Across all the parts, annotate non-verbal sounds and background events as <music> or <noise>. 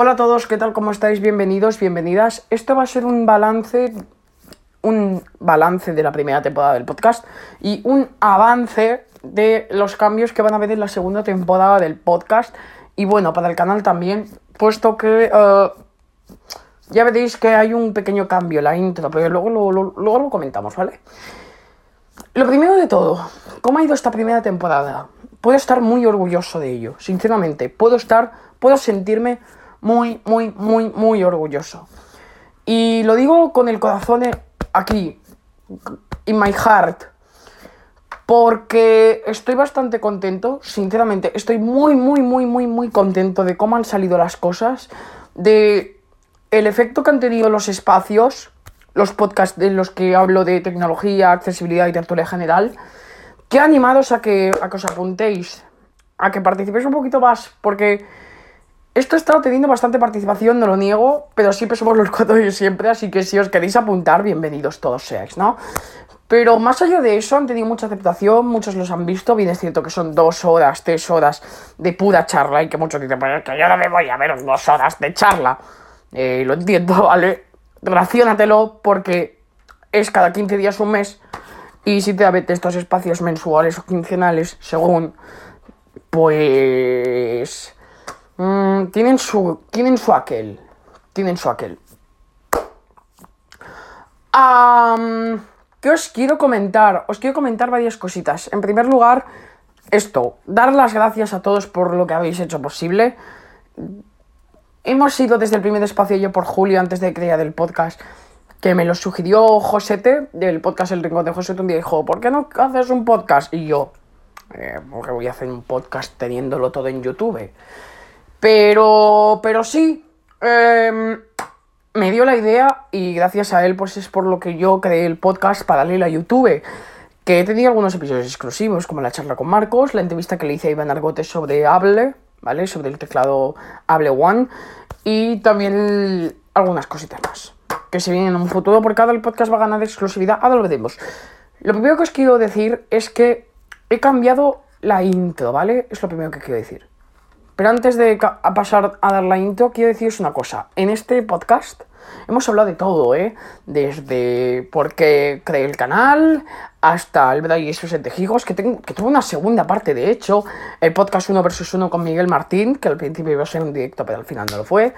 Hola a todos, ¿qué tal? ¿Cómo estáis? Bienvenidos, bienvenidas. Esto va a ser un balance, un balance de la primera temporada del podcast y un avance de los cambios que van a haber en la segunda temporada del podcast y bueno, para el canal también, puesto que uh, ya veréis que hay un pequeño cambio en la intro, pero luego luego lo comentamos, ¿vale? Lo primero de todo, ¿cómo ha ido esta primera temporada? Puedo estar muy orgulloso de ello, sinceramente, puedo estar, puedo sentirme muy, muy, muy, muy orgulloso. Y lo digo con el corazón aquí, in my heart, porque estoy bastante contento, sinceramente, estoy muy, muy, muy, muy, muy contento de cómo han salido las cosas, de el efecto que han tenido los espacios, los podcasts en los que hablo de tecnología, accesibilidad y tertulia general, que animados a que, a que os apuntéis, a que participéis un poquito más, porque esto ha estado teniendo bastante participación, no lo niego, pero siempre somos los cuatro de siempre, así que si os queréis apuntar, bienvenidos todos seáis, ¿no? Pero más allá de eso, han tenido mucha aceptación, muchos los han visto, bien es cierto que son dos horas, tres horas de pura charla y que muchos dicen, pues que yo no me voy a ver dos horas de charla. Eh, lo entiendo, <laughs> ¿vale? Raciónatelo porque es cada 15 días un mes y si te apetece estos espacios mensuales o quincenales, según, pues Mm, tienen su. Tienen su aquel. Tienen su aquel. ¿Qué os quiero comentar? Os quiero comentar varias cositas. En primer lugar, esto. Dar las gracias a todos por lo que habéis hecho posible. Hemos ido desde el primer espacio yo por Julio antes de crear el podcast. Que me lo sugirió Josete, del podcast El Rincón de Josete, un día dijo, ¿por qué no haces un podcast? Y yo, eh, porque voy a hacer un podcast teniéndolo todo en YouTube. Pero, pero sí, em, me dio la idea y gracias a él pues es por lo que yo creé el podcast paralelo a YouTube. Que he tenido algunos episodios exclusivos, como la charla con Marcos, la entrevista que le hice a Iván Argote sobre Able, ¿vale? Sobre el teclado Able One. Y también algunas cositas más. Que se vienen en un futuro, porque cada el podcast va a ganar exclusividad. Ahora lo veremos. Lo primero que os quiero decir es que he cambiado la intro, ¿vale? Es lo primero que quiero decir. Pero antes de pasar a dar la intro, quiero deciros una cosa. En este podcast hemos hablado de todo, ¿eh? Desde por qué creé el canal, hasta el verdad y esos entejigos, que, tengo, que tuvo una segunda parte, de hecho. El podcast 1 vs 1 con Miguel Martín, que al principio iba a ser un directo, pero al final no lo fue.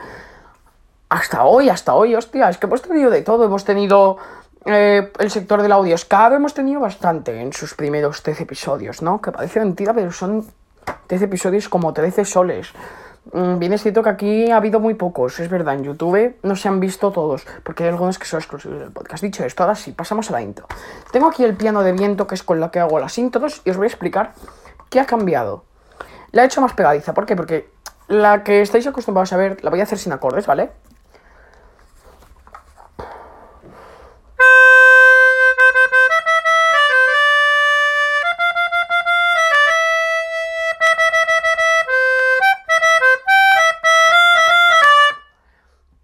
Hasta hoy, hasta hoy, hostia, es que hemos tenido de todo. Hemos tenido eh, el sector del audio escado, hemos tenido bastante en sus primeros 13 episodios, ¿no? Que parece mentira, pero son 13 episodios como 13 soles. Mm, bien es cierto que aquí ha habido muy pocos, es verdad, en YouTube no se han visto todos, porque hay algunos que son exclusivos del podcast. Dicho esto, ahora sí, pasamos a la intro. Tengo aquí el piano de viento, que es con lo que hago las intros, y os voy a explicar qué ha cambiado. La he hecho más pegadiza, ¿por qué? Porque la que estáis acostumbrados a ver, la voy a hacer sin acordes, ¿vale?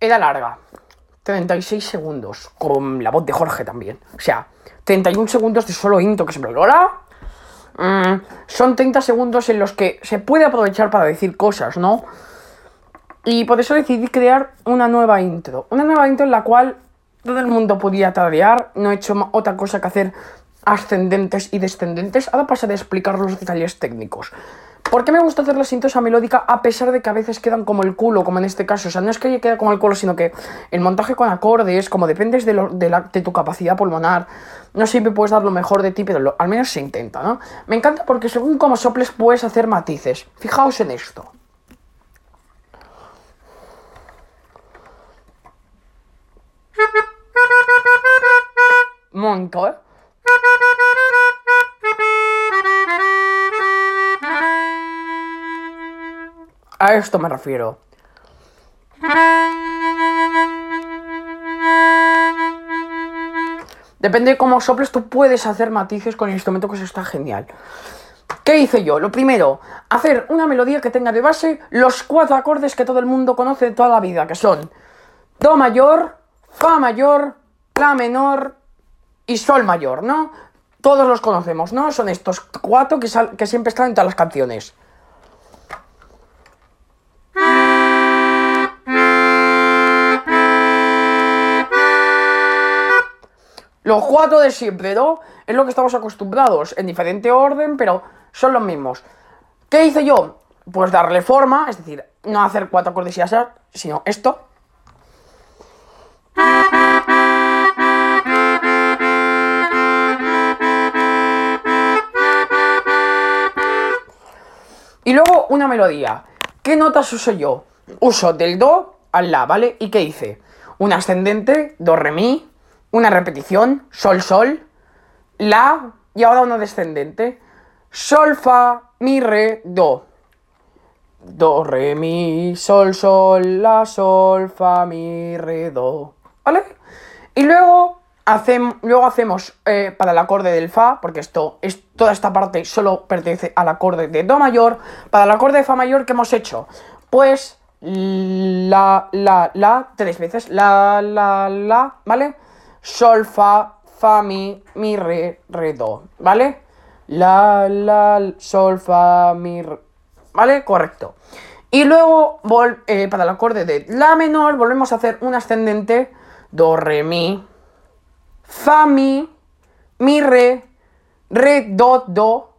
Era larga. 36 segundos. Con la voz de Jorge también. O sea, 31 segundos de solo intro que se me logra. Mm, son 30 segundos en los que se puede aprovechar para decir cosas, ¿no? Y por eso decidí crear una nueva intro. Una nueva intro en la cual todo el mundo podía tararear. No he hecho otra cosa que hacer ascendentes y descendentes. Ahora pasaré a explicar los detalles técnicos. ¿Por qué me gusta hacer la sintosa melódica a pesar de que a veces quedan como el culo, como en este caso? O sea, no es que quede como el culo, sino que el montaje con acordes, como dependes de, de, tu capacidad pulmonar, no siempre puedes dar lo mejor de ti, pero al menos se intenta, ¿no? Me encanta porque según como soples puedes hacer matices. Fijaos en esto. Monto, ¿eh? A esto me refiero. Depende de cómo soples, tú puedes hacer matices con el instrumento, que eso está genial. ¿Qué hice yo? Lo primero, hacer una melodía que tenga de base los cuatro acordes que todo el mundo conoce de toda la vida, que son Do mayor, Fa mayor, La menor y Sol mayor, ¿no? Todos los conocemos, ¿no? Son estos cuatro que, que siempre están en todas las canciones. Los cuatro de siempre, ¿no? Es lo que estamos acostumbrados, en diferente orden, pero son los mismos. ¿Qué hice yo? Pues darle forma, es decir, no hacer cuatro acordes y así, sino esto. Y luego una melodía. ¿Qué notas uso yo? Uso del do al la, ¿vale? ¿Y qué hice? Un ascendente, do, re, mi, una repetición, sol, sol, la y ahora una descendente. Sol, fa, mi, re, do. Do, re, mi, sol, sol, la, sol, fa, mi, re, do. ¿Vale? Y luego luego hacemos eh, para el acorde del Fa, porque esto es toda esta parte solo pertenece al acorde de Do mayor. Para el acorde de Fa mayor, ¿qué hemos hecho? Pues la, la, la, tres veces. La, la, la, ¿vale? Sol, Fa, Fa, Mi, Mi, Re, Re, Do, ¿vale? La, la, Sol, Fa, Mi, Re, ¿vale? Correcto. Y luego, eh, para el acorde de La menor, volvemos a hacer un ascendente Do, Re, Mi, Fa, Mi, Mi, Re, Re, Do, Do.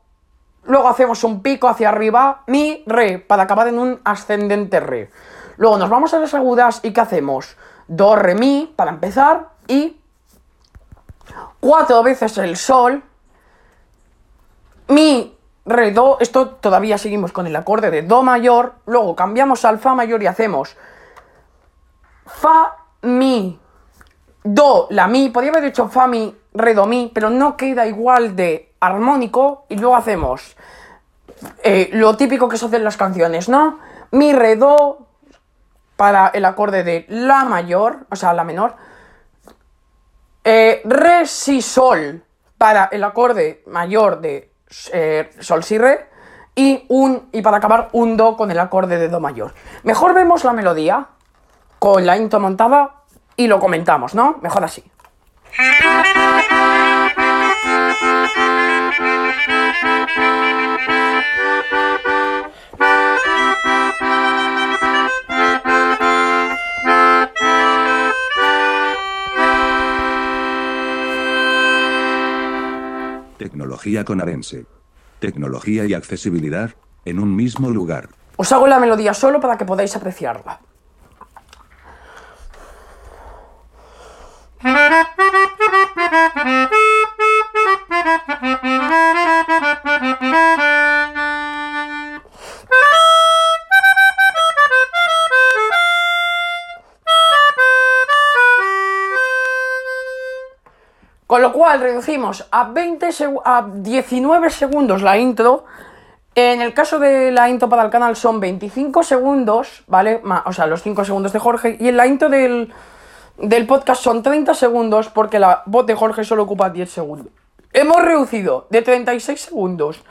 Luego hacemos un pico hacia arriba, Mi, Re, para acabar en un ascendente Re. Luego nos vamos a las agudas y ¿qué hacemos? Do, Re, Mi, para empezar, y cuatro veces el Sol, Mi, Re, Do. Esto todavía seguimos con el acorde de Do mayor. Luego cambiamos al Fa mayor y hacemos Fa, Mi, do, la, mi, podría haber dicho fa, mi, re, do, mi, pero no queda igual de armónico y luego hacemos eh, lo típico que se hace en las canciones, ¿no? Mi, re, do, para el acorde de la mayor, o sea, la menor. Eh, re, si, sol, para el acorde mayor de eh, sol, si, re. Y, un, y para acabar un do con el acorde de do mayor. Mejor vemos la melodía con la intro montada y lo comentamos, ¿no? Mejor así. Tecnología con Arense. Tecnología y accesibilidad en un mismo lugar. Os hago la melodía solo para que podáis apreciarla. Cual reducimos a, 20 a 19 segundos la intro. En el caso de la intro para el canal son 25 segundos, ¿vale? O sea, los 5 segundos de Jorge. Y en la intro del, del podcast son 30 segundos porque la voz de Jorge solo ocupa 10 segundos. Hemos reducido de 36 segundos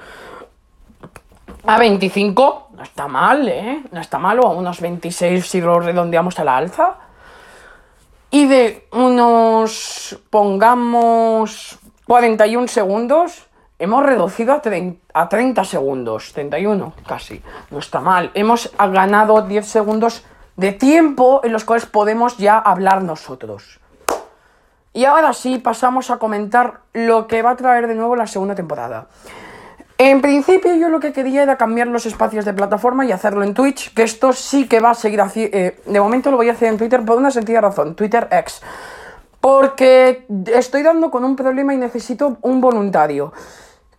a 25. No está mal, ¿eh? No está mal, o a unos 26 si lo redondeamos a la alza. Y de unos, pongamos, 41 segundos, hemos reducido a, 30, segundos. 31, casi. No está mal. Hemos ganado 10 segundos de tiempo en los cuales podemos ya hablar nosotros. Y ahora sí, pasamos a comentar lo que va a traer de nuevo la segunda temporada. En principio yo lo que quería era cambiar los espacios de plataforma y hacerlo en Twitch, que esto sí que va a seguir así. Eh, de momento lo voy a hacer en Twitter por una sencilla razón, Twitter X. Porque estoy dando con un problema y necesito un voluntario.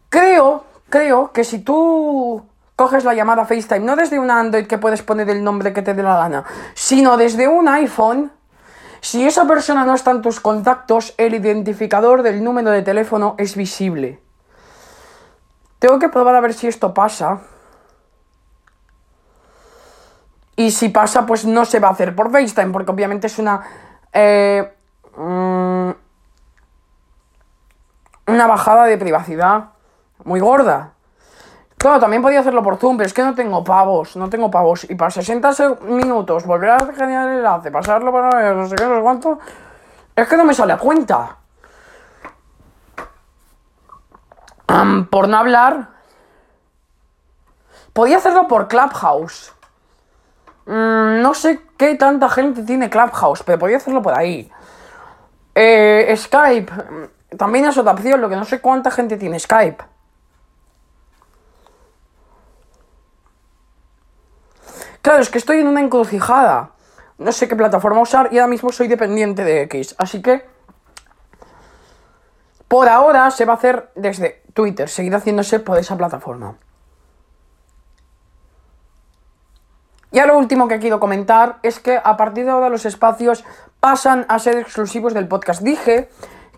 Creo, creo que si tú coges la llamada FaceTime, no desde un Android que puedes poner el nombre que te dé la gana, sino desde un iPhone, si esa persona no está en tus contactos, el identificador del número de teléfono es visible. Tengo que probar a ver si esto pasa. Y si pasa, pues no se va a hacer por FaceTime, porque obviamente es una... Eh, mm, una bajada de privacidad muy gorda. Claro, también podía hacerlo por Zoom, pero es que no tengo pavos, no tengo pavos. Y para 60 minutos volver a generar el enlace, pasarlo para no sé qué, no sé cuánto. Es que no me sale a cuenta. Por no hablar. Podía hacerlo por Clubhouse. Mm, no sé qué tanta gente tiene Clubhouse, pero podía hacerlo por ahí. Eh, Skype. También es otra opción, lo que no sé cuánta gente tiene Skype. Claro, es que estoy en una encrucijada. No sé qué plataforma usar y ahora mismo soy dependiente de X. Así que... Por ahora se va a hacer desde Twitter, seguir haciéndose por esa plataforma. Y lo último que quiero comentar es que a partir de ahora los espacios pasan a ser exclusivos del podcast. Dije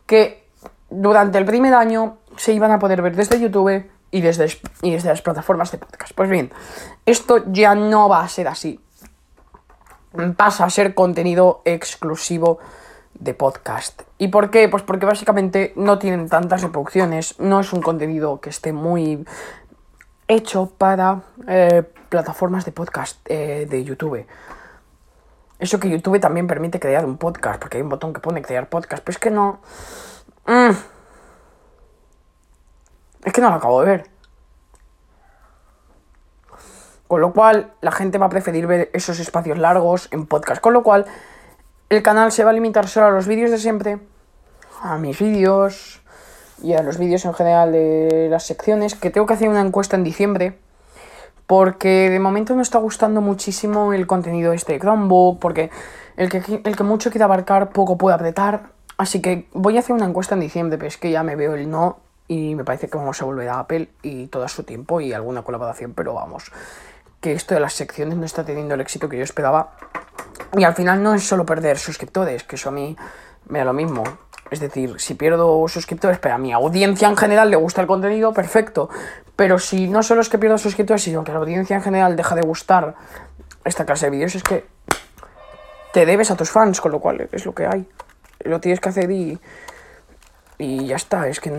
que durante el primer año se iban a poder ver desde YouTube y desde, y desde las plataformas de podcast. Pues bien, esto ya no va a ser así. Pasa a ser contenido exclusivo de podcast. ¿Y por qué? Pues porque básicamente no tienen tantas reproducciones, no es un contenido que esté muy hecho para eh, plataformas de podcast eh, de YouTube. Eso que YouTube también permite crear un podcast, porque hay un botón que pone crear podcast, pero es que no... Mm. Es que no lo acabo de ver. Con lo cual, la gente va a preferir ver esos espacios largos en podcast. Con lo cual, el canal se va a limitar solo a los vídeos de siempre, a mis vídeos y a los vídeos en general de las secciones, que tengo que hacer una encuesta en diciembre, porque de momento me está gustando muchísimo el contenido este de Chromebook, porque el que, el que mucho quiere abarcar poco puede apretar, así que voy a hacer una encuesta en diciembre, pero es que ya me veo el no y me parece que vamos a volver a Apple y todo su tiempo y alguna colaboración, pero vamos, que esto de las secciones no está teniendo el éxito que yo esperaba y al final no es solo perder suscriptores, que eso a mí me da lo mismo. Es decir, si pierdo suscriptores, pero a mi audiencia en general le gusta el contenido, perfecto. Pero si no solo es que pierdo suscriptores, sino que a la audiencia en general deja de gustar esta clase de vídeos, es que te debes a tus fans, con lo cual es lo que hay. Lo tienes que hacer y. Y ya está, es que,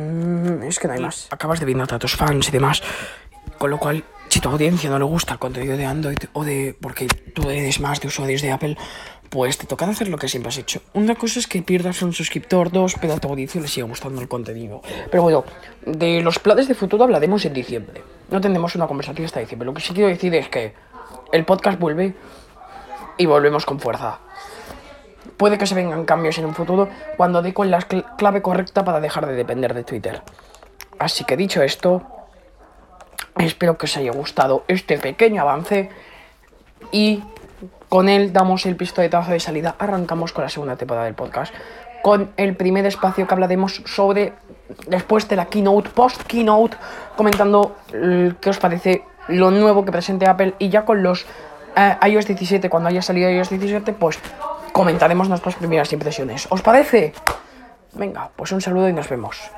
es que no hay más. Acabas de a tus fans y demás. Con lo cual si tu audiencia no le gusta el contenido de Android o de. porque tú eres más de usuarios de Apple, pues te toca hacer lo que siempre has hecho. Una cosa es que pierdas un suscriptor, dos, pero a tu audiencia le siga gustando el contenido. Pero bueno, de los planes de futuro hablaremos en diciembre. No tendremos una conversación hasta diciembre. Lo que sí quiero decir es que el podcast vuelve y volvemos con fuerza. Puede que se vengan cambios en un futuro cuando dé con la clave correcta para dejar de depender de Twitter. Así que dicho esto, Espero que os haya gustado este pequeño avance y con él damos el pistoletazo de salida. Arrancamos con la segunda temporada del podcast. Con el primer espacio que hablaremos sobre, después de la keynote, post-keynote, comentando qué os parece lo nuevo que presente Apple y ya con los eh, iOS 17, cuando haya salido iOS 17, pues comentaremos nuestras primeras impresiones. ¿Os parece? Venga, pues un saludo y nos vemos.